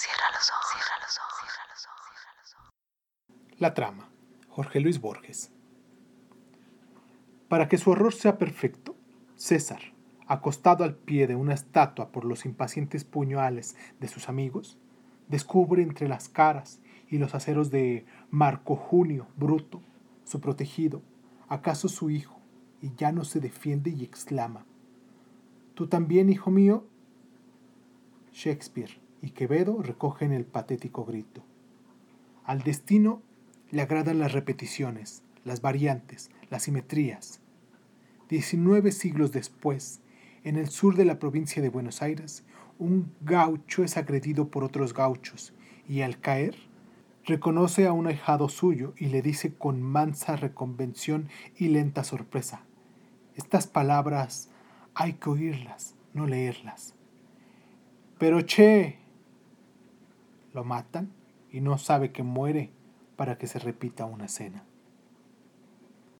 Cierra los ojos, cierra los ojos, cierra los ojos. La trama. Jorge Luis Borges. Para que su horror sea perfecto, César, acostado al pie de una estatua por los impacientes puñales de sus amigos, descubre entre las caras y los aceros de Marco Junio Bruto, su protegido, acaso su hijo, y ya no se defiende y exclama, ¿Tú también, hijo mío? Shakespeare y Quevedo recogen el patético grito. Al destino le agradan las repeticiones, las variantes, las simetrías. Diecinueve siglos después, en el sur de la provincia de Buenos Aires, un gaucho es agredido por otros gauchos y al caer reconoce a un ahijado suyo y le dice con mansa reconvención y lenta sorpresa, estas palabras hay que oírlas, no leerlas. Pero che, lo matan y no sabe que muere para que se repita una cena.